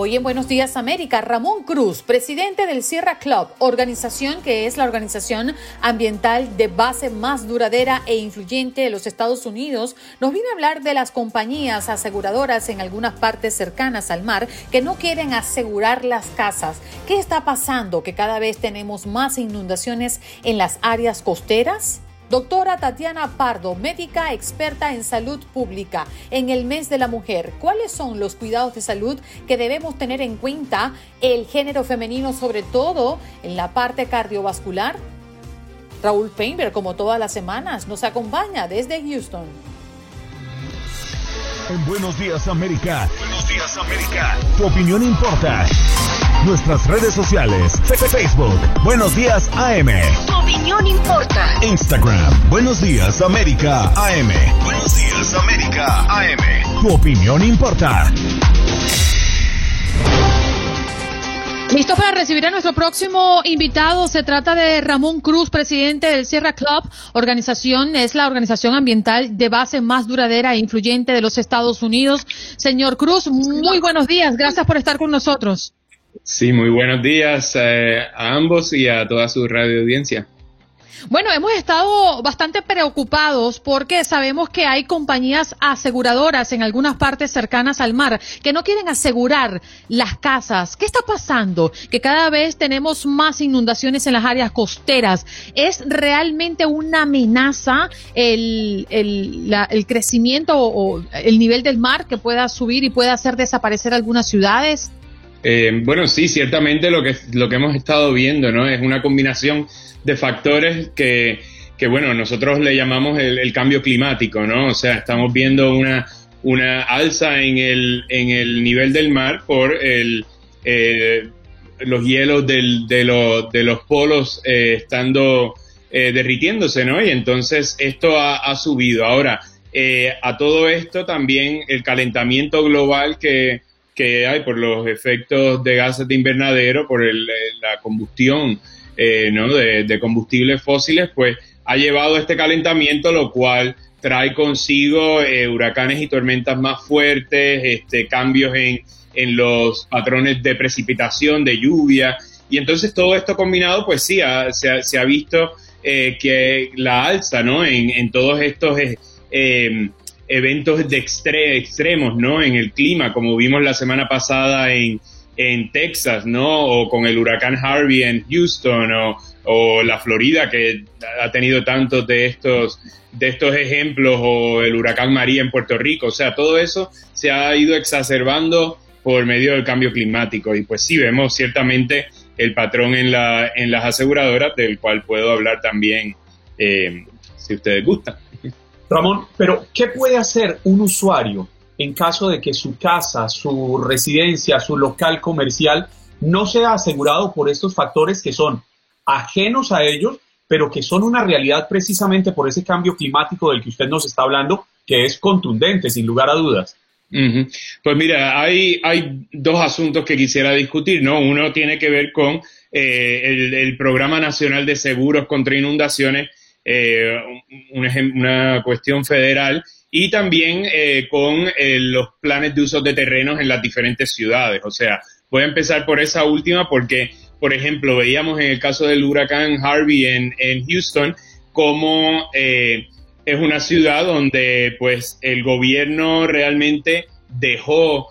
Hoy en Buenos Días América, Ramón Cruz, presidente del Sierra Club, organización que es la organización ambiental de base más duradera e influyente de los Estados Unidos, nos viene a hablar de las compañías aseguradoras en algunas partes cercanas al mar que no quieren asegurar las casas. ¿Qué está pasando? Que cada vez tenemos más inundaciones en las áreas costeras. Doctora Tatiana Pardo, médica experta en salud pública, en el mes de la mujer, ¿cuáles son los cuidados de salud que debemos tener en cuenta el género femenino, sobre todo en la parte cardiovascular? Raúl Painter, como todas las semanas, nos acompaña desde Houston. En Buenos Días América. Buenos Días América. Tu opinión importa. Nuestras redes sociales. Facebook. Buenos Días AM. Tu opinión importa. Instagram. Buenos Días América AM. Buenos Días América AM. Tu opinión importa. Listo para recibir a nuestro próximo invitado. Se trata de Ramón Cruz, presidente del Sierra Club. Organización es la organización ambiental de base más duradera e influyente de los Estados Unidos. Señor Cruz, muy buenos días. Gracias por estar con nosotros. Sí, muy buenos días eh, a ambos y a toda su radio audiencia. Bueno, hemos estado bastante preocupados porque sabemos que hay compañías aseguradoras en algunas partes cercanas al mar que no quieren asegurar las casas. ¿Qué está pasando? Que cada vez tenemos más inundaciones en las áreas costeras. ¿Es realmente una amenaza el, el crecimiento o el nivel del mar que pueda subir y pueda hacer desaparecer algunas ciudades? Eh, bueno, sí, ciertamente lo que, lo que hemos estado viendo, ¿no? Es una combinación de factores que, que bueno, nosotros le llamamos el, cambio climático, ¿no? O sea, estamos viendo una, una alza en el, en el nivel del mar por el, eh, los hielos del, de, de, los polos eh, estando derritiéndose, ¿no? Y entonces esto ha, ha subido. Ahora, a todo esto también el calentamiento global que, que hay por los efectos de gases de invernadero, por eh, la combustión eh, ¿no? de, combustibles fósiles, pues ha llevado a este calentamiento, lo cual trae consigo eh, huracanes y tormentas más fuertes, este, cambios en, en los patrones de precipitación, de lluvia, y entonces todo esto combinado, pues sí, se, ha, se, ha, visto que la alza, ¿no? En, en todos estos eventos de extremos, ¿no? En el clima, como vimos la semana pasada en, en Texas, ¿no? O con el huracán Harvey en Houston o, o, la Florida que ha tenido tantos de estos de estos ejemplos o el huracán María en Puerto Rico, o sea, todo eso se ha ido exacerbando por medio del cambio climático y pues sí vemos ciertamente el patrón en la en las aseguradoras del cual puedo hablar también eh, si ustedes gustan. Ramón, pero ¿qué puede hacer un usuario en caso de que su casa, su residencia, su local comercial no sea asegurado por estos factores que son ajenos a ellos, pero que son una realidad precisamente por ese cambio climático del que usted nos está hablando, que es contundente, sin lugar a dudas? Pues mira, hay, dos asuntos que quisiera discutir, ¿no? Uno tiene que ver con eh, el, Programa Nacional de Seguros contra Inundaciones, eh, una cuestión federal y también eh, con eh, los planes de uso de terrenos en las diferentes ciudades. O sea, voy a empezar por esa última porque, por ejemplo, veíamos en el caso del huracán Harvey en, Houston como es una ciudad donde pues el gobierno realmente dejó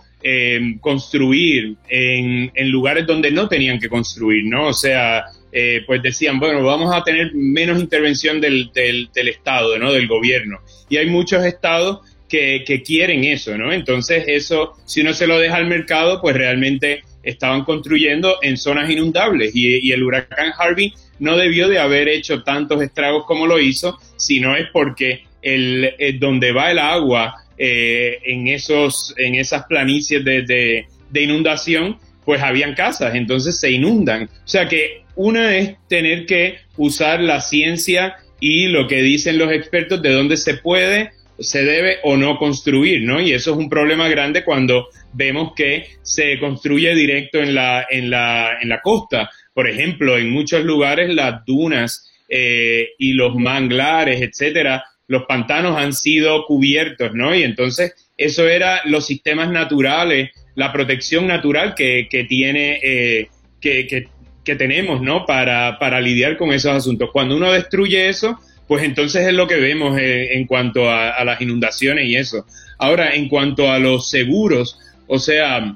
construir en, en, lugares donde no tenían que construir, ¿no? O sea, eh, pues decían, bueno, vamos a tener menos intervención del, del, Estado, ¿no? Del gobierno. Y hay muchos estados que, quieren eso, ¿no? Entonces eso, si uno se lo deja al mercado, pues realmente estaban construyendo en zonas inundables y, el huracán Harvey no debió de haber hecho tantos estragos como lo hizo, sino es porque el, donde va el agua eh, en, esos, en esas planicies de, de inundación, pues habían casas, entonces se inundan. O sea que una es tener que usar la ciencia y lo que dicen los expertos de dónde se puede, se debe o no construir, ¿no? Y eso es un problema grande cuando vemos que se construye directo en la, en la, en la costa. Por ejemplo, en muchos lugares las dunas eh, y los manglares, etcétera, los pantanos han sido cubiertos, ¿no? Y entonces eso era los sistemas naturales, la protección natural que, que tiene, eh, que, que, que, tenemos, ¿no? Para, para lidiar con esos asuntos. Cuando uno destruye eso, pues entonces es lo que vemos eh, en cuanto a, las inundaciones y eso. Ahora, en cuanto a los seguros, o sea,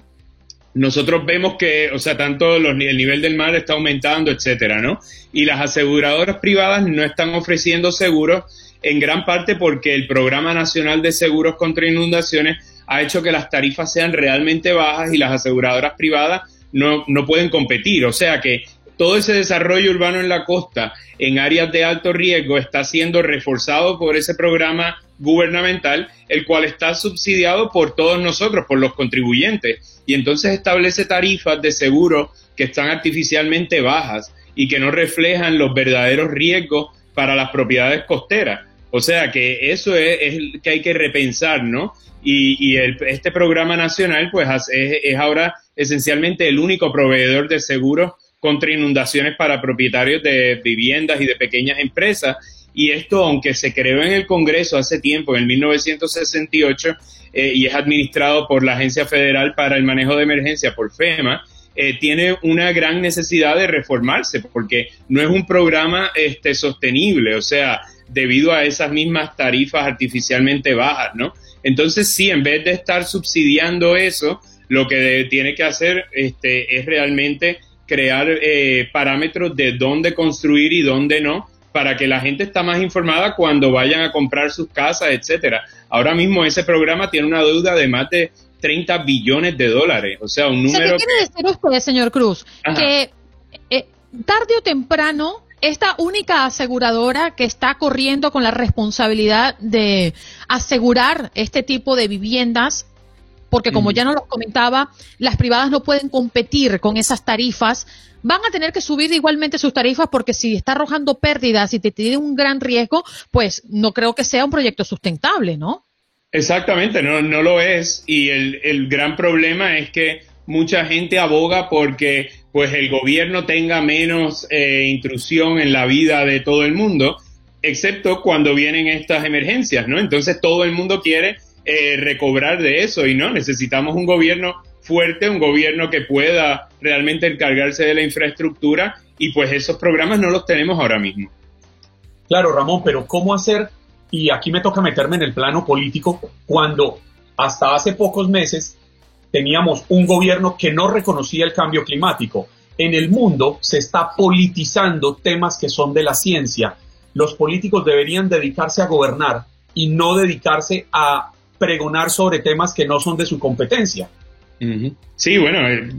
nosotros vemos que, o sea, tanto el nivel del mar está aumentando, etcétera, ¿no? Y las aseguradoras privadas no están ofreciendo seguros en gran parte porque el Programa Nacional de Seguros contra Inundaciones ha hecho que las tarifas sean realmente bajas y las aseguradoras privadas no, no pueden competir. O sea que todo ese desarrollo urbano en la costa, en áreas de alto riesgo, está siendo reforzado por ese programa gubernamental, el cual está subsidiado por todos nosotros, por los contribuyentes. Y entonces establece tarifas de seguro que están artificialmente bajas y que no reflejan los verdaderos riesgos para las propiedades costeras. O sea que eso es, que hay que repensar, ¿no? Y, este programa nacional, pues, es, es, ahora esencialmente el único proveedor de seguros contra inundaciones para propietarios de viviendas y de pequeñas empresas. Y esto, aunque se creó en el Congreso hace tiempo, en 1968, eh, y es administrado por la Agencia Federal para el Manejo de Emergencia, por FEMA, eh, tiene una gran necesidad de reformarse porque no es un programa este, sostenible, o sea, debido a esas mismas tarifas artificialmente bajas, ¿no? Entonces, sí, en vez de estar subsidiando eso, lo que tiene que hacer este, es realmente crear eh, parámetros de dónde construir y dónde no, para que la gente está más informada cuando vayan a comprar sus casas, etcétera. Ahora mismo ese programa tiene una deuda de más de 30 billones de dólares, o sea, un número. ¿Qué quiere decir usted, señor Cruz? Que eh, tarde o temprano esta única aseguradora que está corriendo con la responsabilidad de asegurar este tipo de viviendas porque como ya nos lo comentaba, las privadas no pueden competir con esas tarifas, van a tener que subir igualmente sus tarifas porque si está arrojando pérdidas y te tiene un gran riesgo, pues no creo que sea un proyecto sustentable, ¿no? Exactamente, no, no lo es. Y el, el gran problema es que mucha gente aboga porque pues el gobierno tenga menos eh, intrusión en la vida de todo el mundo, excepto cuando vienen estas emergencias, ¿no? Entonces todo el mundo quiere eh, recobrar de eso y no, necesitamos un gobierno fuerte, un gobierno que pueda realmente encargarse de la infraestructura y pues esos programas no los tenemos ahora mismo. Claro, Ramón, pero ¿cómo hacer? Y aquí me toca meterme en el plano político cuando hasta hace pocos meses teníamos un gobierno que no reconocía el cambio climático. En el mundo se está politizando temas que son de la ciencia. Los políticos deberían dedicarse a gobernar y no dedicarse a pregonar sobre temas que no son de su competencia. Sí, bueno, eh,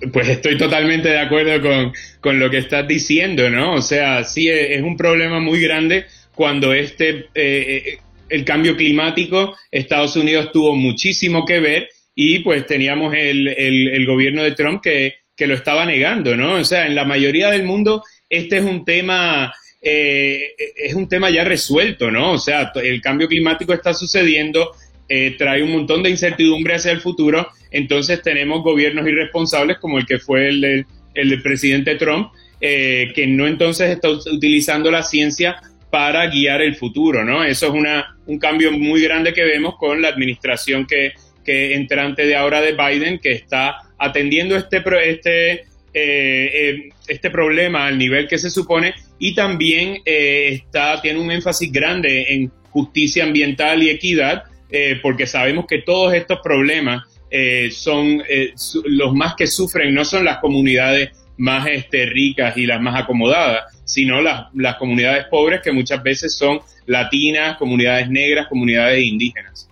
eh, pues estoy totalmente de acuerdo con, lo que estás diciendo, ¿no? O sea, sí es un problema muy grande cuando este, eh, el cambio climático, Estados Unidos tuvo muchísimo que ver y pues teníamos el, el, gobierno de Trump que, que, lo estaba negando, ¿no? O sea, en la mayoría del mundo este es un tema... es un tema ya resuelto, ¿no? O sea, el cambio climático está sucediendo, eh, trae un montón de incertidumbre hacia el futuro, entonces tenemos gobiernos irresponsables como el que fue el, del presidente Trump, eh, que no entonces está utilizando la ciencia para guiar el futuro, ¿no? Eso es una, un cambio muy grande que vemos con la administración que, que entrante de ahora de Biden, que está atendiendo este, este, eh, este problema al nivel que se supone y también está, tiene un énfasis grande en justicia ambiental y equidad, eh, porque sabemos que todos estos problemas eh, son eh, los más que sufren, no son las comunidades más este, ricas y las más acomodadas, sino las, las comunidades pobres que muchas veces son latinas, comunidades negras, comunidades indígenas.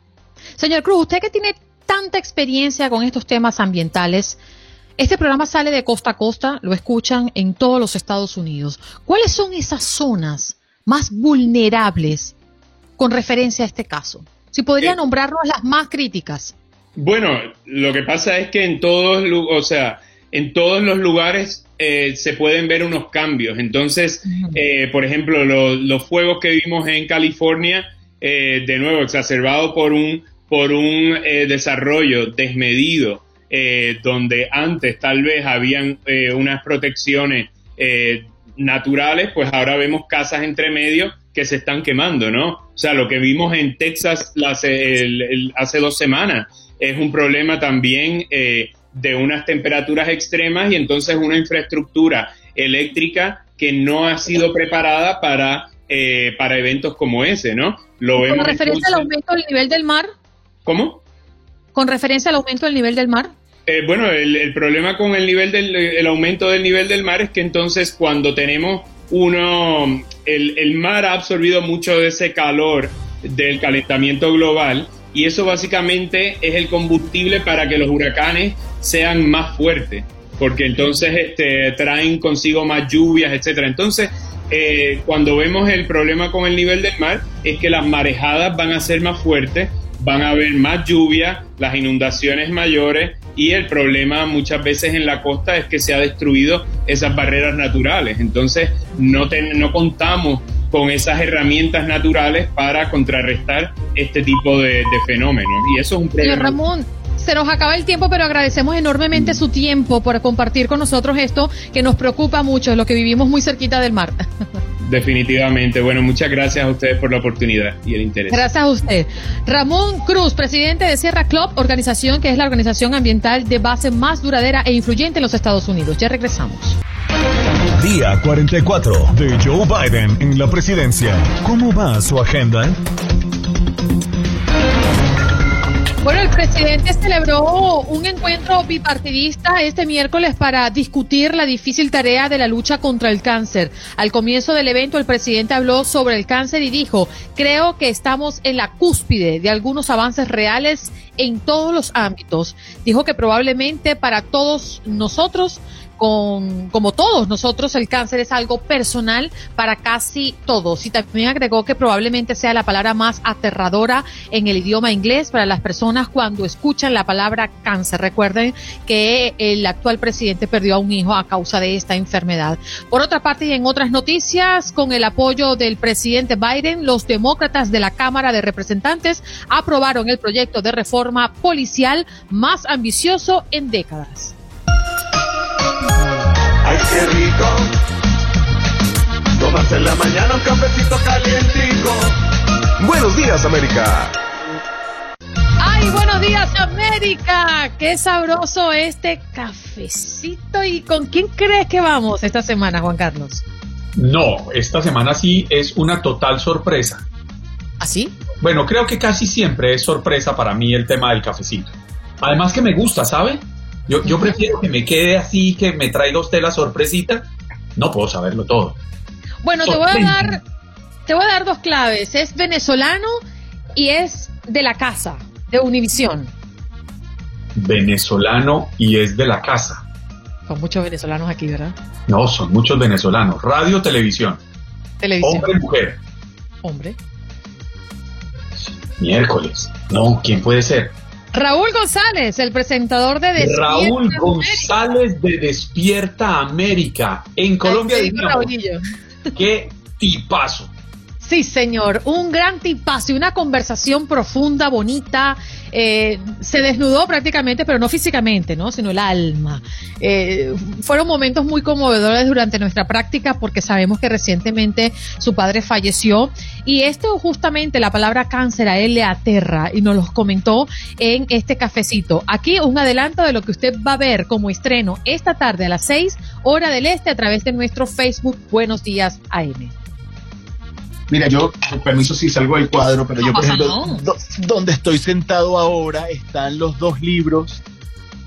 Señor Cruz, usted que tiene tanta experiencia con estos temas ambientales, este programa sale de costa a costa, lo escuchan en todos los Estados Unidos. ¿Cuáles son esas zonas más vulnerables con referencia a este caso? Si podría nombrarnos las más críticas. Bueno, lo que pasa es que en todos, o sea, en todos los lugares eh, se pueden ver unos cambios. Entonces, eh, por ejemplo, los fuegos que vimos en California, eh, de nuevo, exacerbado por un, por un desarrollo desmedido, donde antes tal vez habían unas protecciones naturales, pues ahora vemos casas entre medio que se están quemando, ¿no? O sea, lo que vimos en Texas hace dos semanas es un problema también de unas temperaturas extremas y entonces una infraestructura eléctrica que no ha sido preparada para, eh, para eventos como ese, ¿no? Lo ¿Con referencia al aumento del nivel del mar? ¿Cómo? ¿Con referencia al aumento del nivel del mar? Eh, bueno, el, problema con el nivel del el aumento del nivel del mar es que entonces cuando tenemos uno, el, el mar ha absorbido mucho de ese calor del calentamiento global y eso básicamente es el combustible para que los huracanes sean más fuertes, porque entonces este, traen consigo más lluvias, etcétera. Entonces, eh, cuando vemos el problema con el nivel del mar, es que las marejadas van a ser más fuertes, van a haber más lluvia, las inundaciones mayores y el problema muchas veces en la costa es que se ha destruido esas barreras naturales. Entonces, no, no contamos con esas herramientas naturales para contrarrestar este tipo de, fenómenos. Y eso es un problema. Ramón, se nos acaba el tiempo, pero agradecemos enormemente su tiempo por compartir con nosotros esto que nos preocupa mucho, lo que vivimos muy cerquita del mar. Definitivamente. Bueno, muchas gracias a ustedes por la oportunidad y el interés. Gracias a usted. Ramón Cruz, presidente de Sierra Club, organización que es la organización ambiental de base más duradera e influyente en los Estados Unidos. Ya regresamos. Día 44 de Joe Biden en la presidencia. ¿Cómo va su agenda? Bueno, el presidente celebró un encuentro bipartidista este miércoles para discutir la difícil tarea de la lucha contra el cáncer. Al comienzo del evento, el presidente habló sobre el cáncer y dijo, creo que estamos en la cúspide de algunos avances reales en todos los ámbitos. Dijo que probablemente para todos nosotros con, como todos nosotros, el cáncer es algo personal para casi todos. Y también agregó que probablemente sea la palabra más aterradora en el idioma inglés para las personas cuando escuchan la palabra cáncer. Recuerden que el actual presidente perdió a un hijo a causa de esta enfermedad. Por otra parte, y en otras noticias, con el apoyo del presidente Biden, los demócratas de la Cámara de Representantes aprobaron el proyecto de reforma policial más ambicioso en décadas. Qué rico. Tomarse en la mañana un cafecito calientico. Buenos días, América. Ay, buenos días, América. Qué sabroso este cafecito. ¿Y con quién crees que vamos esta semana, Juan Carlos? No, esta semana sí es una total sorpresa. ¿Así? ¿Ah, bueno, creo que casi siempre es sorpresa para mí el tema del cafecito. Además que me gusta, ¿sabe? Yo, prefiero que me quede así, que me traiga usted la sorpresita. No puedo saberlo todo. Bueno, te voy a dar, te voy a dar dos claves. Es venezolano y es de la casa, de Univisión. Venezolano y es de la casa. Son muchos venezolanos aquí, ¿verdad? No, son muchos venezolanos. Radio, televisión. Televisión. Hombre, mujer. Hombre. Miércoles. No, ¿quién puede ser? Raúl González, el presentador de Despierta Raúl González de Despierta América. En Colombia, qué tipazo. Sí, señor, un gran tipazo y una conversación profunda, bonita. Eh, se desnudó prácticamente, pero no físicamente, ¿no? Sino el alma. Eh, fueron momentos muy conmovedores durante nuestra práctica porque sabemos que recientemente su padre falleció y esto justamente la palabra cáncer a él le aterra y nos lo comentó en este cafecito. Aquí un adelanto de lo que usted va a ver como estreno esta tarde a las 6 hora del este a través de nuestro Facebook Buenos Días AM. Mira, yo, con permiso, sí salgo del cuadro, pero yo, por ejemplo, donde estoy sentado ahora están los dos libros,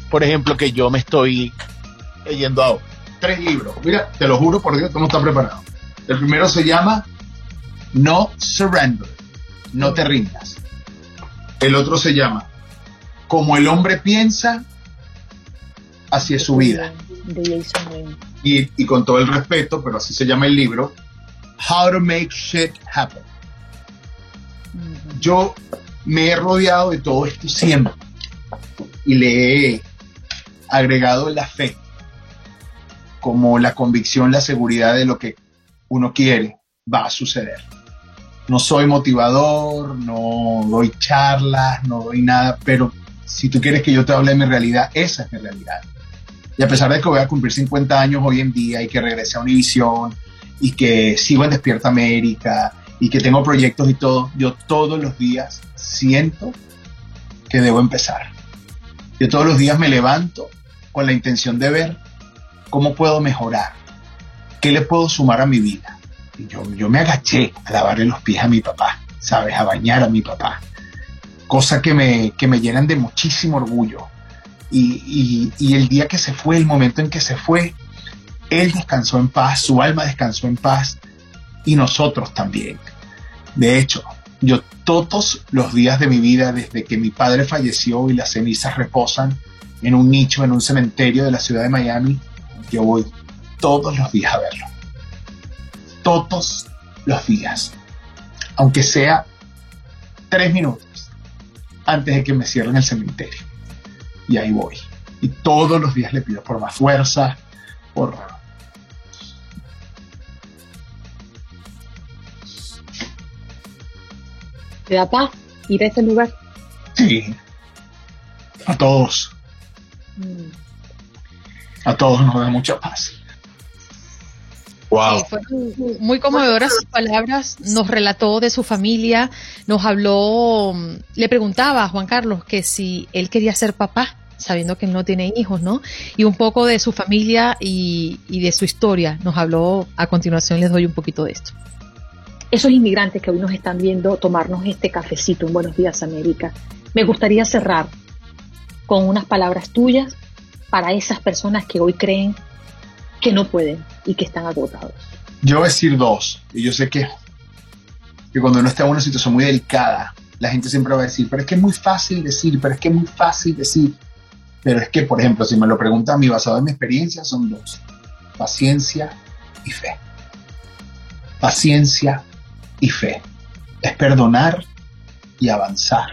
por ejemplo, que yo me estoy leyendo ahora. Tres libros. Mira, te lo juro por Dios, no está preparado. El primero se llama No Surrender, no te rindas. El otro se llama Como el hombre piensa, es su vida. Y, y con todo el respeto, pero así se llama el libro, How to Make Shit Happen. Yo me he rodeado de todo esto siempre. y le he agregado la fe como la convicción, la seguridad de lo que uno quiere, va a suceder. No soy motivador, no doy charlas, no doy nada, pero si tú quieres que yo te hable de mi realidad, esa es mi realidad. Y a pesar de que voy a cumplir 50 años hoy en día y que regrese a Univisión y que sigo en Despierta América y que tengo proyectos y todo, yo todos los días siento que debo empezar. Yo todos los días me levanto con la intención de ver cómo puedo mejorar, qué le puedo sumar a mi vida. Yo, yo me agaché a lavarle los pies a mi papá, ¿sabes? A bañar a mi papá. Cosa que me, que me llenan de muchísimo orgullo. Y, y el día que se fue, el momento en que se fue, él descansó en paz, su alma descansó en paz y nosotros también. De hecho, yo todos los días de mi vida, desde que mi padre falleció y las cenizas reposan en un nicho, en un cementerio de la ciudad de Miami, yo voy todos los días a verlo. Todos los días. Aunque sea tres minutos antes de que me cierren el cementerio. Y ahí voy. Y todos los días le pido por más fuerza, por... ¿Te da paz ir a ese lugar? Sí. A todos. Mm a todos nos da mucha paz. Wow. fueron muy conmovedoras sus palabras, nos relató de su familia, nos habló, le preguntaba a Juan Carlos que si él quería ser papá, sabiendo que él no tiene hijos, ¿no? Y un poco de su familia y, y de su historia. Nos habló, a continuación les doy un poquito de esto. Esos inmigrantes que hoy nos están viendo tomarnos este cafecito en Buenos Días América, me gustaría cerrar con unas palabras tuyas para esas personas que hoy creen que no pueden y que están agotados? Yo voy a decir dos, y yo sé que, que cuando uno está en una situación muy delicada, la gente siempre va a decir, pero es que es muy fácil decir, pero es que es muy fácil decir. Pero es que, por ejemplo, si me lo preguntan a mí basado en mi experiencia, son dos, paciencia y fe. Paciencia y fe. Es perdonar y avanzar.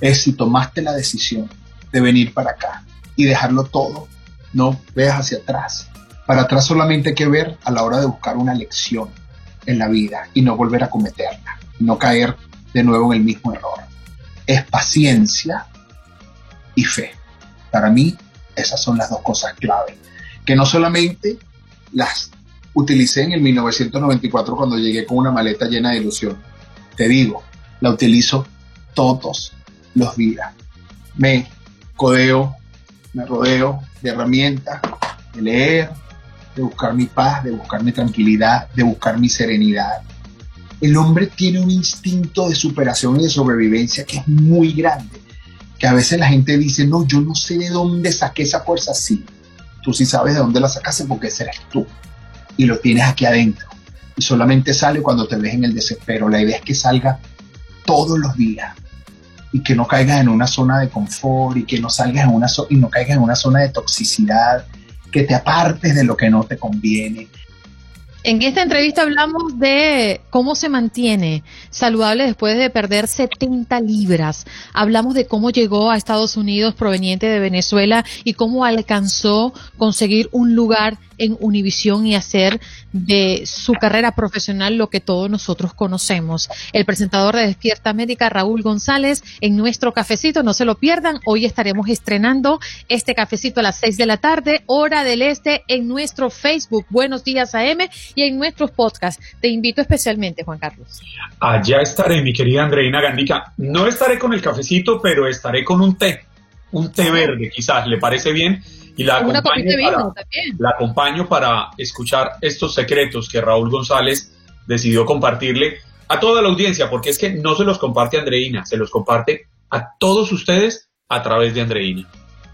Es si tomaste la decisión de venir para acá, y dejarlo todo. No veas hacia atrás. Para atrás solamente hay que ver a la hora de buscar una lección en la vida y no volver a cometerla, no caer de nuevo en el mismo error. Es paciencia y fe. Para mí, esas son las dos cosas clave, que no solamente las utilicé en el 1994 cuando llegué con una maleta llena de ilusión. Te digo, la utilizo todos los días. Me codeo me rodeo de herramientas, de leer, de buscar mi paz, de buscar mi tranquilidad, de buscar mi serenidad. El hombre tiene un instinto de superación y de sobrevivencia que es muy grande, que a veces la gente dice, no, yo no sé de dónde saqué esa fuerza, sí, tú sí sabes de dónde la sacaste porque ese eres tú y lo tienes aquí adentro. Y solamente sale cuando te ves en el desespero. La idea es que salga todos los días, y que no caigas en una zona de confort y que no salgas en una y no caigas en una zona de toxicidad, que te apartes de lo que no te conviene, en esta entrevista hablamos de cómo se mantiene saludable después de perder 70 libras. Hablamos de cómo llegó a Estados Unidos proveniente de Venezuela y cómo alcanzó conseguir un lugar en Univisión y hacer de su carrera profesional lo que todos nosotros conocemos. El presentador de Despierta Médica, Raúl González, en nuestro cafecito, no se lo pierdan. Hoy estaremos estrenando este cafecito a las 6 de la tarde, hora del este, en nuestro Facebook. Buenos días AM y en nuestros podcasts. Te invito especialmente, Juan Carlos. Allá estaré, mi querida Andreina Gandica. No estaré con el cafecito, pero estaré con un té, un té verde, quizás, ¿le parece bien? Y la acompaño, para, la acompaño para escuchar estos secretos que Raúl González decidió compartirle a toda la audiencia, porque es que no se los comparte Andreina, se los comparte a todos ustedes a través de Andreina.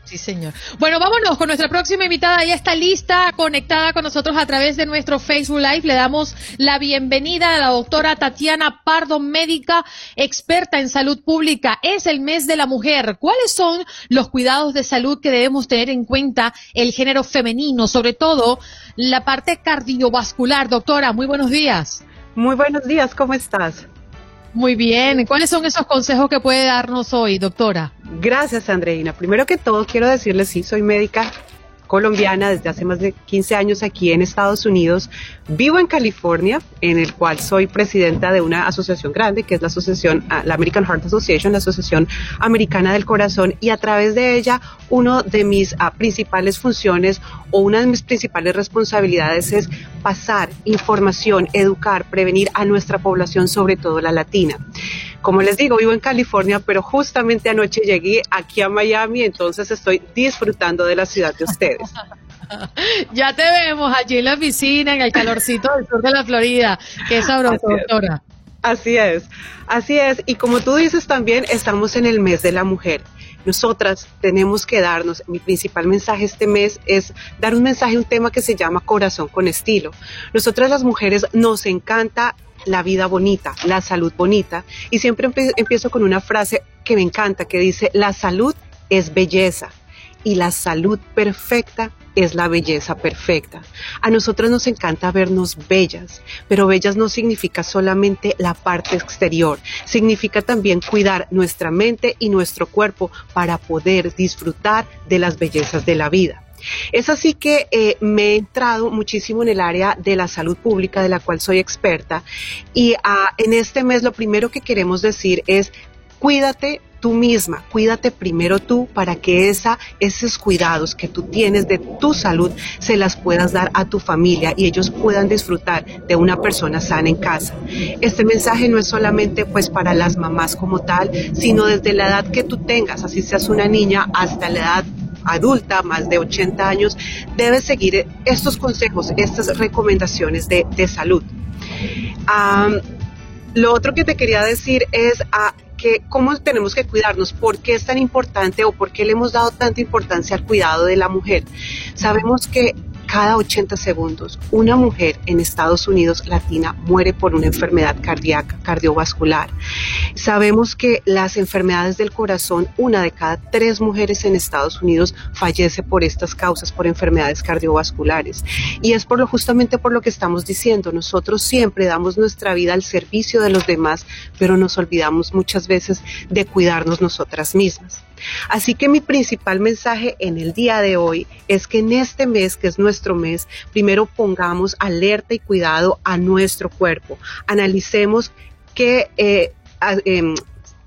Sí, señor. Bueno, vámonos con nuestra próxima invitada. Ya está lista, conectada con nosotros a través de nuestro Facebook Live. Le damos la bienvenida a la doctora Tatiana Pardo, médica experta en salud pública. Es el mes de la mujer. ¿Cuáles son los cuidados de salud que debemos tener en cuenta el género femenino? Sobre todo la parte cardiovascular. Doctora, muy buenos días. Muy buenos días, ¿cómo estás? Muy bien. ¿Cuáles son esos consejos que puede darnos hoy, doctora? Gracias, Andreina. Primero que todo, quiero decirles, sí, soy médica colombiana desde hace más de 15 años aquí en Estados Unidos. Vivo en California, en el cual soy presidenta de una asociación grande, que es la asociación, ah, la American Heart Association, la Asociación Americana del Corazón, y a través de ella, una de mis ah, principales funciones o una de mis principales responsabilidades es pasar información, educar, prevenir a nuestra población, sobre todo la latina. Como les digo, vivo en California, pero justamente anoche llegué aquí a Miami, entonces estoy disfrutando de la ciudad de ustedes. ya te vemos allí en la piscina, en el calorcito del sur de la Florida. Qué sabroso, doctora. Así es, así es. Y como tú dices también, estamos en el mes de la mujer. Nosotras tenemos que darnos, mi principal mensaje este mes es dar un mensaje, un tema que se llama corazón con estilo. Nosotras las mujeres nos encanta la vida bonita, la salud bonita. Y siempre empiezo con una frase que me encanta, que dice, la salud es belleza y la salud perfecta es la belleza perfecta. A nosotros nos encanta vernos bellas, pero bellas no significa solamente la parte exterior, significa también cuidar nuestra mente y nuestro cuerpo para poder disfrutar de las bellezas de la vida. Es así que eh, me he entrado muchísimo en el área de la salud pública, de la cual soy experta, y ah, en este mes lo primero que queremos decir es cuídate tú misma, cuídate primero tú para que esa, esos cuidados que tú tienes de tu salud se las puedas dar a tu familia y ellos puedan disfrutar de una persona sana en casa. Este mensaje no es solamente pues para las mamás como tal, sino desde la edad que tú tengas, así seas una niña hasta la edad adulta, más de 80 años, debe seguir estos consejos, estas recomendaciones de, salud. lo otro que te quería decir es a, ah, que cómo tenemos que cuidarnos, por qué es tan importante o por qué le hemos dado tanta importancia al cuidado de la mujer. Sabemos que cada 80 segundos una mujer en Estados Unidos latina muere por una enfermedad cardíaca, cardiovascular. Sabemos que las enfermedades del corazón, una de cada tres mujeres en Estados Unidos fallece por estas causas, por enfermedades cardiovasculares. Y es por lo, justamente por lo que estamos diciendo. Nosotros siempre damos nuestra vida al servicio de los demás, pero nos olvidamos muchas veces de cuidarnos nosotras mismas. Así que mi principal mensaje en el día de hoy es que en este mes, que es nuestro mes, primero pongamos alerta y cuidado a nuestro cuerpo. Analicemos qué eh, em,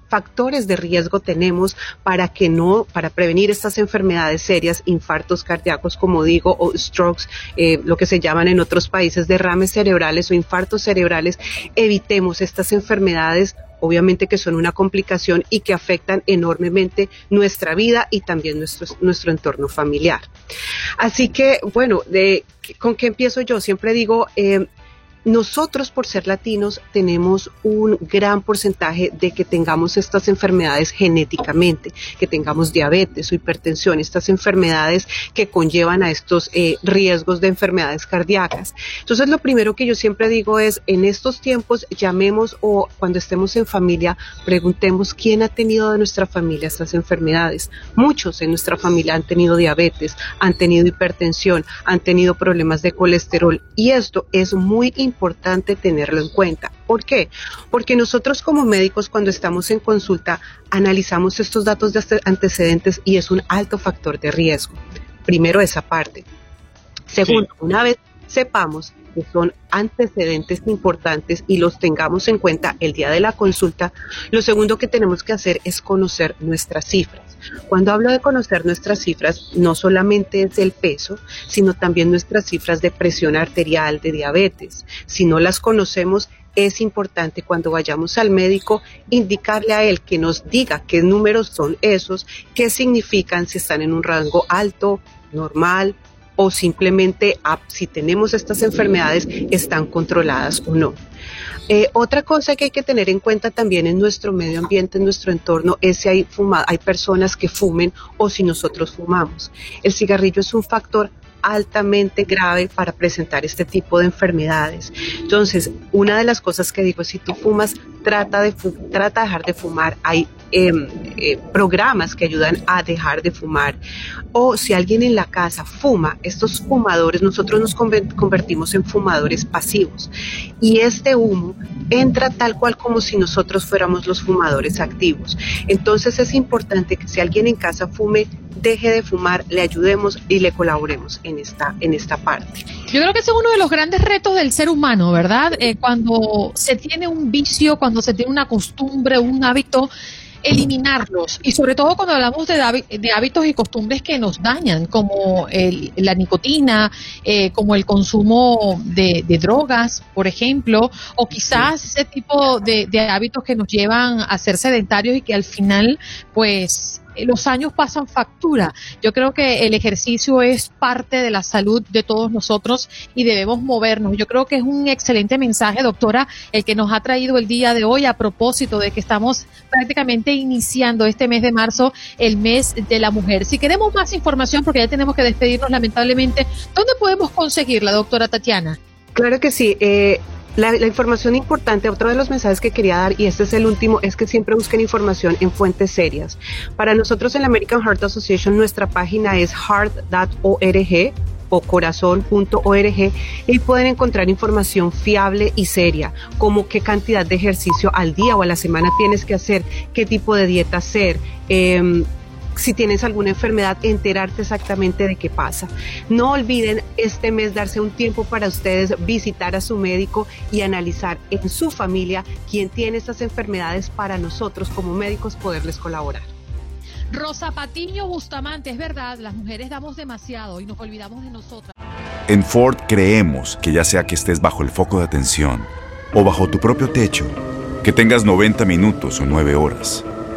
factores de riesgo tenemos para que no, para prevenir estas enfermedades serias, infartos cardíacos, como digo, o strokes, eh, lo que se llaman en otros países derrames cerebrales o infartos cerebrales, evitemos estas enfermedades obviamente que son una complicación y que afectan enormemente nuestra vida y también nuestro, nuestro entorno familiar. Así que, bueno, de, ¿con qué empiezo yo? Siempre digo, eh, nosotros por ser latinos tenemos un gran porcentaje de que tengamos estas enfermedades genéticamente, que tengamos diabetes o hipertensión, estas enfermedades que conllevan a estos eh, riesgos de enfermedades cardíacas. Entonces lo primero que yo siempre digo es, en estos tiempos llamemos o cuando estemos en familia, preguntemos quién ha tenido de nuestra familia estas enfermedades. Muchos en nuestra familia han tenido diabetes, han tenido hipertensión, han tenido problemas de colesterol y esto es muy importante importante tenerlo en cuenta. ¿Por qué? Porque nosotros como médicos cuando estamos en consulta analizamos estos datos de antecedentes y es un alto factor de riesgo. Primero esa parte. Segundo, una vez sepamos que son antecedentes importantes y los tengamos en cuenta el día de la consulta, lo segundo que tenemos que hacer es conocer nuestras cifras. Cuando hablo de conocer nuestras cifras, no solamente es el peso, sino también nuestras cifras de presión arterial, de diabetes. Si no las conocemos, es importante cuando vayamos al médico indicarle a él que nos diga qué números son esos, qué significan, si están en un rango alto, normal, o simplemente ah, si tenemos estas enfermedades están controladas o no. Eh, otra cosa que hay que tener en cuenta también en nuestro medio ambiente, en nuestro entorno, es si hay, hay personas que fumen o si nosotros fumamos. El cigarrillo es un factor altamente grave para presentar este tipo de enfermedades. Entonces, una de las cosas que digo si tú fumas, trata de, trata de dejar de fumar. Hay em, eh, programas que ayudan a dejar de fumar. O si alguien en la casa fuma, estos fumadores, nosotros nos convertimos en fumadores pasivos. Y este humo entra tal cual como si nosotros fuéramos los fumadores activos. Entonces es importante que si alguien en casa fume, deje de fumar, le ayudemos y le colaboremos en esta, en esta parte. Yo creo que ese es uno de los grandes retos del ser humano, ¿verdad? Eh, cuando se tiene un vicio, cuando se tiene una costumbre, un hábito, eliminarlos. Y sobre todo cuando hablamos de, hábitos y costumbres que nos dañan como la nicotina, eh, como el consumo de, drogas, por ejemplo, o quizás ese tipo de, de hábitos que nos llevan a ser sedentarios y que al final pues los años pasan factura. Yo creo que el ejercicio es parte de la salud de todos nosotros y debemos movernos. Yo creo que es un excelente mensaje, doctora, el que nos ha traído el día de hoy a propósito de que estamos prácticamente iniciando este mes de marzo, el mes de la mujer. Si queremos más información, porque ya tenemos que despedirnos lamentablemente, ¿dónde podemos conseguirla, doctora Tatiana? Claro que sí. Eh, la, información importante, otro de los mensajes que quería dar, y este es el último, es que siempre busquen información en fuentes serias. Para nosotros en la American Heart Association, nuestra página es heart.org o corazón.org y pueden encontrar información fiable y seria, como qué cantidad de ejercicio al día o a la semana tienes que hacer, qué tipo de dieta hacer, eh, si tienes alguna enfermedad, enterarte exactamente de qué pasa. No olviden este mes darse un tiempo para ustedes visitar a su médico y analizar en su familia quién tiene estas enfermedades para nosotros como médicos poderles colaborar. Rosa Patiño Bustamante, es verdad, las mujeres damos demasiado y nos olvidamos de nosotras. En Ford creemos que ya sea que estés bajo el foco de atención o bajo tu propio techo, que tengas 90 minutos o 9 horas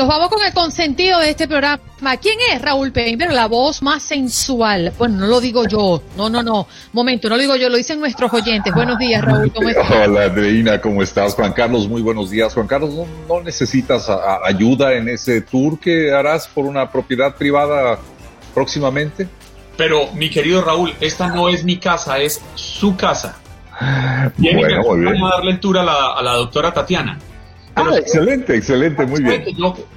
Nos vamos con el consentido de este programa. ¿Quién es Raúl Pero La voz más sensual. Bueno, no lo digo yo. No, no, no. Momento, no lo digo yo, lo dicen nuestros oyentes. Buenos días, Raúl. ¿Cómo estás? Hola, Andreina, ¿cómo estás? Juan Carlos, muy buenos días. Juan Carlos, ¿no, necesitas ayuda en ese tour que harás por una propiedad privada próximamente? Pero, mi querido Raúl, esta no es mi casa, es su casa. bueno, Vamos a darle el tour a la, a la doctora Tatiana. Ah, excelente, excelente, muy bien.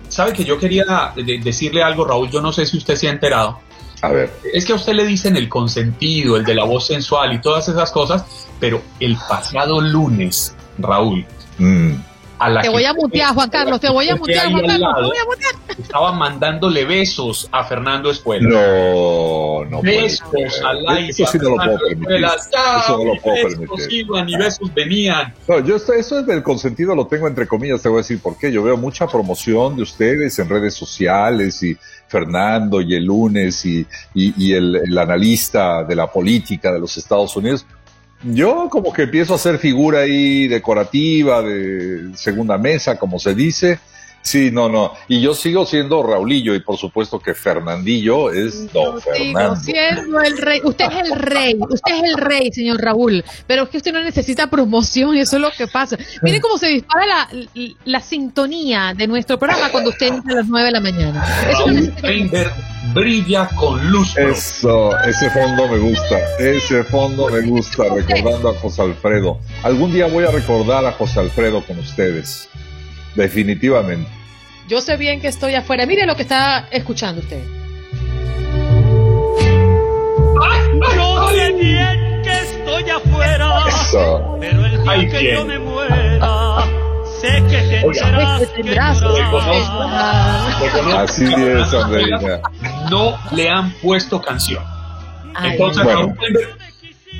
sabe que yo quería decirle algo, Raúl, yo no sé si usted se ha enterado. A ver. Es que a usted le dicen el consentido, el de la voz sensual y todas esas cosas, pero el pasado lunes, Raúl, mm te voy a mutear, Juan Carlos, te voy a mutear, Juan Carlos, te voy a mutear. Estaba mandándole besos a Fernando Escuela. No, no. Besos a la Eso sí no lo puedo permitir. Eso no lo puedo permitir. Iban y besos venían. No, yo eso es del consentido lo tengo entre comillas, te voy a decir por qué. Yo veo mucha promoción de ustedes en redes sociales y Fernando y el lunes y, y, y el, el analista de la política de los Estados Unidos yo como que empiezo a hacer figura ahí decorativa, de segunda mesa, como se dice. Sí, no, no. Y yo sigo siendo Raulillo y por supuesto que Fernandillo es don Fernando. Sigo siendo el rey. Usted es el rey. Usted es el rey, señor Raúl. Pero es que usted no necesita promoción y eso es lo que pasa. Mire cómo se dispara la, la sintonía de nuestro programa cuando usted entra a las 9 de la mañana. Eso brilla con luz. Eso, ese fondo me gusta, ese fondo me gusta, recordando a José Alfredo. Algún día voy a recordar a José Alfredo con ustedes, definitivamente. Yo sé bien que estoy afuera, mire lo que está escuchando usted. Yo sé bien que estoy afuera, pero el día que yo me muera sé que tendrás, Así es, Andreina. No le han puesto canción. Entonces,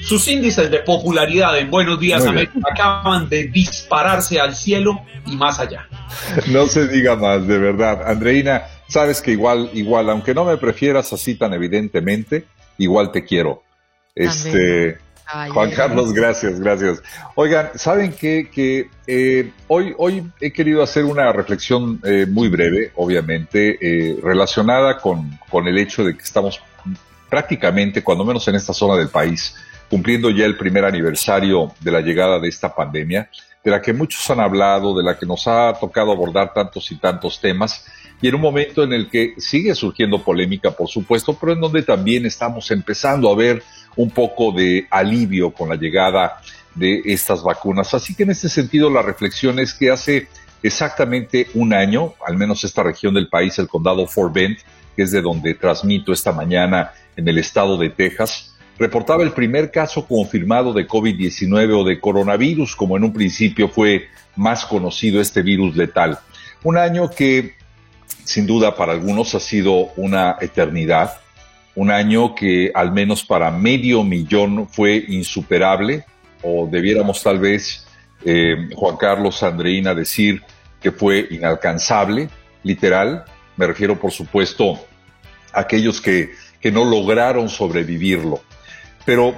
sus índices de popularidad en Buenos Días América acaban de dispararse al cielo y más allá. No se diga más, de verdad. Andreina, sabes que igual, igual, aunque no me prefieras así tan evidentemente, igual te quiero. Este, Juan Carlos, gracias, gracias. Oigan, ¿saben qué? Que eh, hoy, hoy he querido hacer una reflexión eh, muy breve, obviamente, eh, relacionada con, con el hecho de que estamos prácticamente, cuando menos en esta zona del país, cumpliendo ya el primer aniversario de la llegada de esta pandemia, de la que muchos han hablado, de la que nos ha tocado abordar tantos y tantos temas, y en un momento en el que sigue surgiendo polémica, por supuesto, pero en donde también estamos empezando a ver un poco de alivio con la llegada de estas vacunas. Así que en este sentido la reflexión es que hace exactamente un año, al menos esta región del país, el condado Fort Bend, que es de donde transmito esta mañana en el estado de Texas, reportaba el primer caso confirmado de COVID-19 o de coronavirus, como en un principio fue más conocido este virus letal. Un año que sin duda para algunos ha sido una eternidad, un año que al menos para medio millón fue insuperable, o debiéramos tal vez, eh, Juan Carlos Andreina, decir que fue inalcanzable, literal, me refiero por supuesto a aquellos que, que no lograron sobrevivirlo. Pero,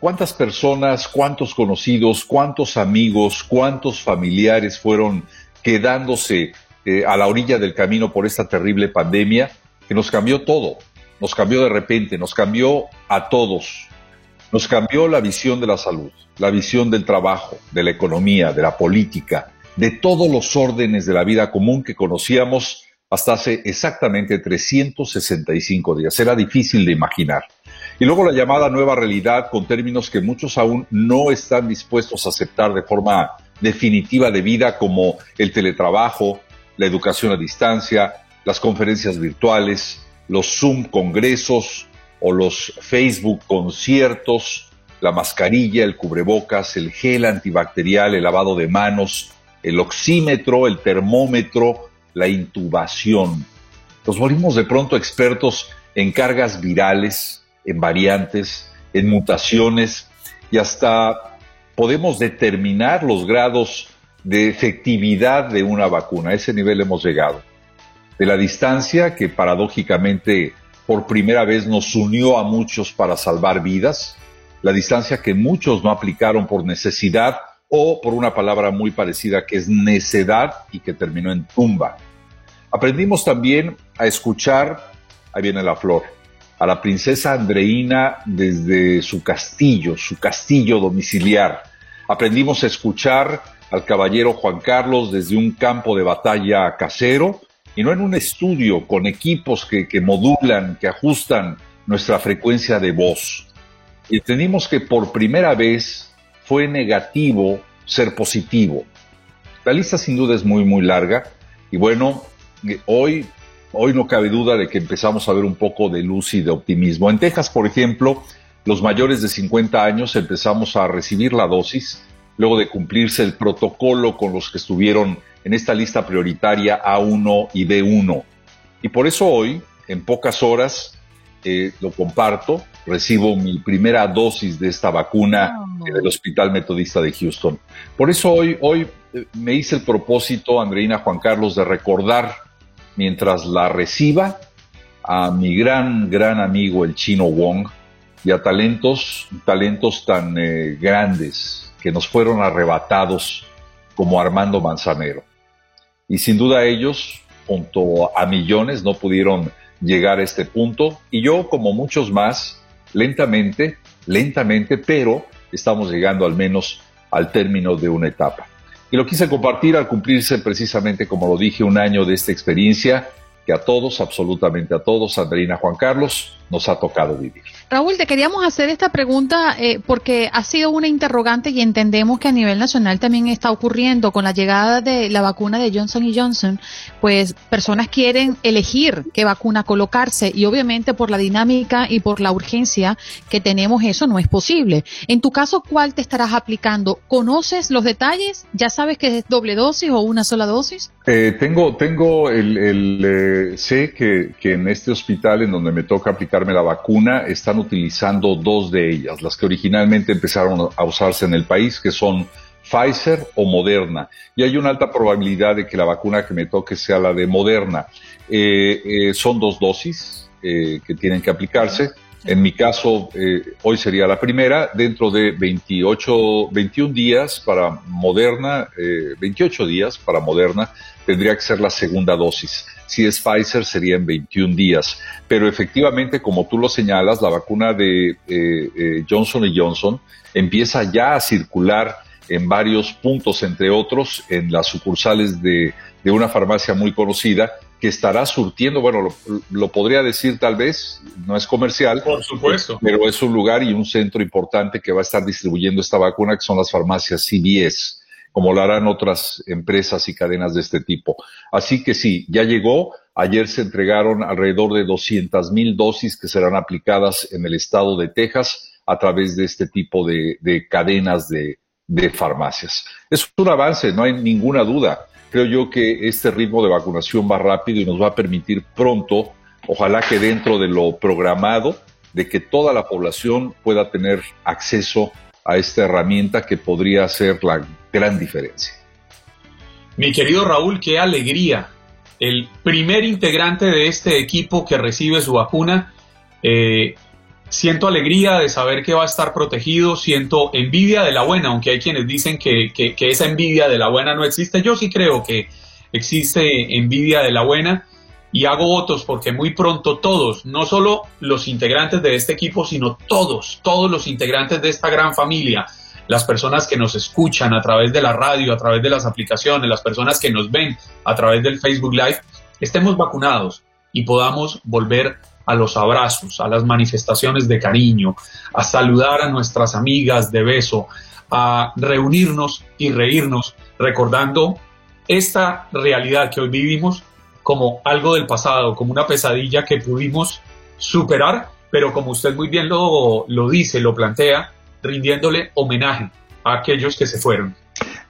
¿cuántas personas, cuántos conocidos, cuántos amigos, cuántos familiares fueron quedándose eh, a la orilla del camino por esta terrible pandemia que nos cambió todo? Nos cambió de repente, nos cambió a todos. Nos cambió la visión de la salud, la visión del trabajo, de la economía, de la política, de todos los órdenes de la vida común que conocíamos hasta hace exactamente 365 días. Era difícil de imaginar. Y luego la llamada nueva realidad con términos que muchos aún no están dispuestos a aceptar de forma definitiva de vida como el teletrabajo, la educación a distancia, las conferencias virtuales, los Zoom congresos o los Facebook conciertos, la mascarilla, el cubrebocas, el gel antibacterial, el lavado de manos, el oxímetro, el termómetro, la intubación. Nos volvimos de pronto expertos en cargas virales, en variantes, en mutaciones y hasta podemos determinar los grados de efectividad de una vacuna. A ese nivel hemos llegado. De la distancia que paradójicamente por primera vez nos unió a muchos para salvar vidas, la distancia que muchos no aplicaron por necesidad o por una palabra muy parecida que es necedad y que terminó en tumba. Aprendimos también a escuchar, ahí viene la flor, a la princesa Andreina desde su castillo, su castillo domiciliar. Aprendimos a escuchar al caballero Juan Carlos desde un campo de batalla casero y no en un estudio con equipos que, que modulan, que ajustan nuestra frecuencia de voz. Y entendimos que por primera vez fue negativo ser positivo. La lista sin duda es muy, muy larga y bueno, hoy hoy no cabe duda de que empezamos a ver un poco de luz y de optimismo. En Texas, por ejemplo, los mayores de 50 años empezamos a recibir la dosis luego de cumplirse el protocolo con los que estuvieron en esta lista prioritaria A1 y B1. Y por eso hoy, en pocas horas, eh, lo comparto, recibo mi primera dosis de esta vacuna en el Hospital Metodista de Houston. Por eso hoy, hoy eh, me hice el propósito, Andreina Juan Carlos, de recordar mientras la reciba a mi gran, gran amigo el chino Wong y a talentos, talentos tan eh, grandes que nos fueron arrebatados como Armando Manzanero. Y sin duda ellos, junto a millones, no pudieron llegar a este punto. Y yo, como muchos más, lentamente, lentamente, pero estamos llegando al menos al término de una etapa. Y lo quise compartir al cumplirse precisamente, como lo dije, un año de esta experiencia que a todos, absolutamente a todos, Andreina Juan Carlos, nos ha tocado vivir. Raúl, te queríamos hacer esta pregunta eh, porque ha sido una interrogante y entendemos que a nivel nacional también está ocurriendo con la llegada de la vacuna de Johnson Johnson, pues personas quieren elegir qué vacuna colocarse y obviamente por la dinámica y por la urgencia que tenemos eso no es posible. En tu caso, ¿cuál te estarás aplicando? ¿Conoces los detalles? ¿Ya sabes que es doble dosis o una sola dosis? Eh, tengo, tengo el, eh, sé que, que en este hospital en donde me toca aplicar la vacuna, están utilizando dos de ellas, las que originalmente empezaron a usarse en el país, que son Pfizer o Moderna. Y hay una alta probabilidad de que la vacuna que me toque sea la de Moderna. Eh, eh, son dos dosis eh, que tienen que aplicarse. En mi caso, eh, hoy sería la primera, dentro de 28, 21 días para Moderna, 28 días para Moderna, tendría que ser la segunda dosis. Si es Pfizer, sería en 21 días. Pero efectivamente, como tú lo señalas, la vacuna de Johnson Johnson empieza ya a circular en varios puntos, entre otros, en las sucursales de, una farmacia muy conocida que estará surtiendo, bueno, lo, podría decir tal vez, no es comercial. Por supuesto. Pero es un lugar y un centro importante que va a estar distribuyendo esta vacuna, que son las farmacias CVS, como lo harán otras empresas y cadenas de este tipo. Así que sí, ya llegó. Ayer se entregaron alrededor de 200 mil dosis que serán aplicadas en el estado de Texas a través de este tipo de cadenas de, de farmacias. Es un avance, no hay ninguna duda. Creo yo que este ritmo de vacunación va rápido y nos va a permitir pronto, ojalá que dentro de lo programado, de que toda la población pueda tener acceso a esta herramienta que podría hacer la gran diferencia. Mi querido Raúl, qué alegría. El primer integrante de este equipo que recibe su vacuna eh, siento alegría de saber que va a estar protegido, siento envidia de la buena, aunque hay quienes dicen que, esa envidia de la buena no existe, yo sí creo que existe envidia de la buena y hago votos porque muy pronto todos, no solo los integrantes de este equipo, sino todos, todos los integrantes de esta gran familia, las personas que nos escuchan a través de la radio, a través de las aplicaciones, las personas que nos ven a través del Facebook Live, estemos vacunados y podamos volver a los abrazos, a las manifestaciones de cariño, a saludar a nuestras amigas de beso, a reunirnos y reírnos recordando esta realidad que hoy vivimos como algo del pasado, como una pesadilla que pudimos superar, pero como usted muy bien lo, lo dice, lo plantea, rindiéndole homenaje a aquellos que se fueron.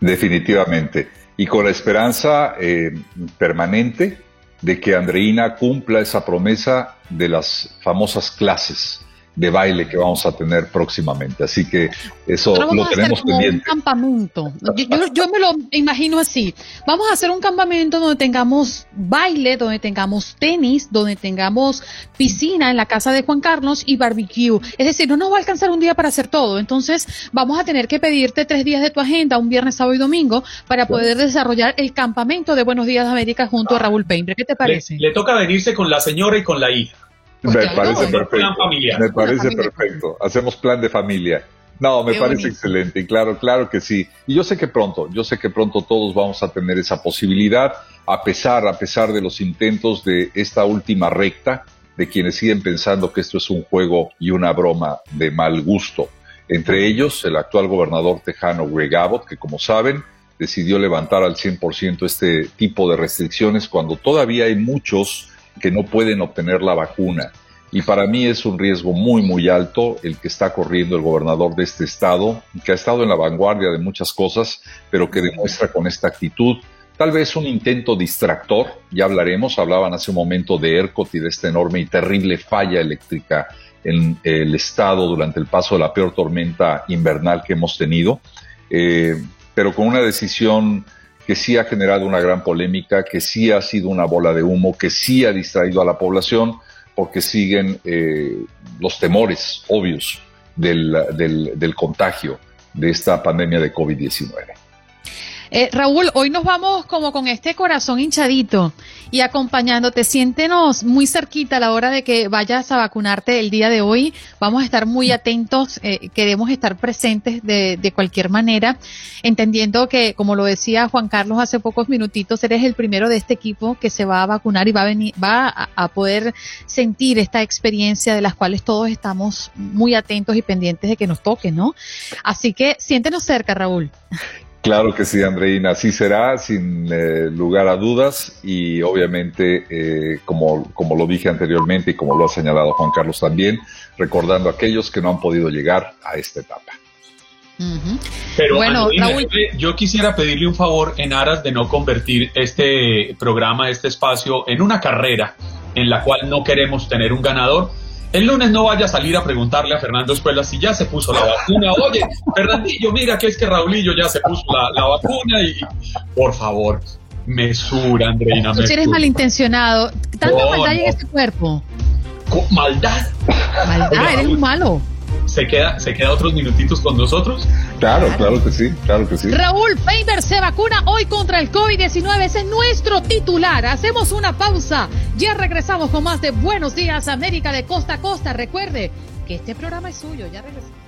Definitivamente. Y con la esperanza eh, permanente de que Andreina cumpla esa promesa de las famosas clases de baile que vamos a tener próximamente. Así que eso lo tenemos pendiente. Un campamento. Yo, me lo imagino así. Vamos a hacer un campamento donde tengamos baile, donde tengamos tenis, donde tengamos piscina en la casa de Juan Carlos y barbecue. Es decir, no nos va a alcanzar un día para hacer todo. Entonces, vamos a tener que pedirte tres días de tu agenda, un viernes, sábado y domingo, para poder desarrollar el campamento de Buenos Días América junto a Raúl Peinbre. ¿Qué te parece? le toca venirse con la señora y con la hija. Me parece perfecto. Me parece perfecto. Hacemos plan de familia. No, me parece excelente y claro, claro que sí. Y yo sé que pronto, yo sé que pronto todos vamos a tener esa posibilidad, a pesar, a pesar de los intentos de esta última recta, de quienes siguen pensando que esto es un juego y una broma de mal gusto. Entre ellos, el actual gobernador tejano Greg Abbott, que como saben, decidió levantar al 100% este tipo de restricciones cuando todavía hay muchos que no pueden obtener la vacuna. Y para mí es un riesgo muy, muy alto el que está corriendo el gobernador de este estado, que ha estado en la vanguardia de muchas cosas, pero que demuestra con esta actitud tal vez un intento distractor, ya hablaremos, hablaban hace un momento de ERCOT y de esta enorme y terrible falla eléctrica en el estado durante el paso de la peor tormenta invernal que hemos tenido, eh, pero con una decisión que sí ha generado una gran polémica, que sí ha sido una bola de humo, que sí ha distraído a la población, porque siguen eh, los temores obvios del, del, contagio de esta pandemia de COVID-19. Eh, Raúl, hoy nos vamos como con este corazón hinchadito y acompañándote. Siéntenos muy cerquita a la hora de que vayas a vacunarte el día de hoy. Vamos a estar muy atentos, eh, queremos estar presentes de, de, cualquier manera, entendiendo que, como lo decía Juan Carlos hace pocos minutitos, eres el primero de este equipo que se va a vacunar y va a venir, va a, poder sentir esta experiencia de las cuales todos estamos muy atentos y pendientes de que nos toque, ¿no? Así que siéntenos cerca, Raúl. Claro que sí, Andreina, así será, sin eh, lugar a dudas, y obviamente, eh, como, como lo dije anteriormente y como lo ha señalado Juan Carlos también, recordando a aquellos que no han podido llegar a esta etapa. Pero bueno, yo quisiera pedirle un favor en aras de no convertir este programa, este espacio, en una carrera en la cual no queremos tener un ganador, el lunes no vaya a salir a preguntarle a Fernando Escuela si ya se puso la vacuna. Oye, Fernandillo, mira que es que Raulillo ya se puso la, vacuna y, por favor, mesura, Andreina. Tú eres malintencionado. Tanta maldad en este cuerpo. maldad. Maldad, eres un malo. ¿Se queda, ¿Se queda otros minutitos con nosotros? Claro, claro que sí, claro que sí. Raúl Faber se vacuna hoy contra el COVID-19. Ese es nuestro titular. Hacemos una pausa. Ya regresamos con más de Buenos Días América de Costa a Costa. Recuerde que este programa es suyo. Ya regresamos.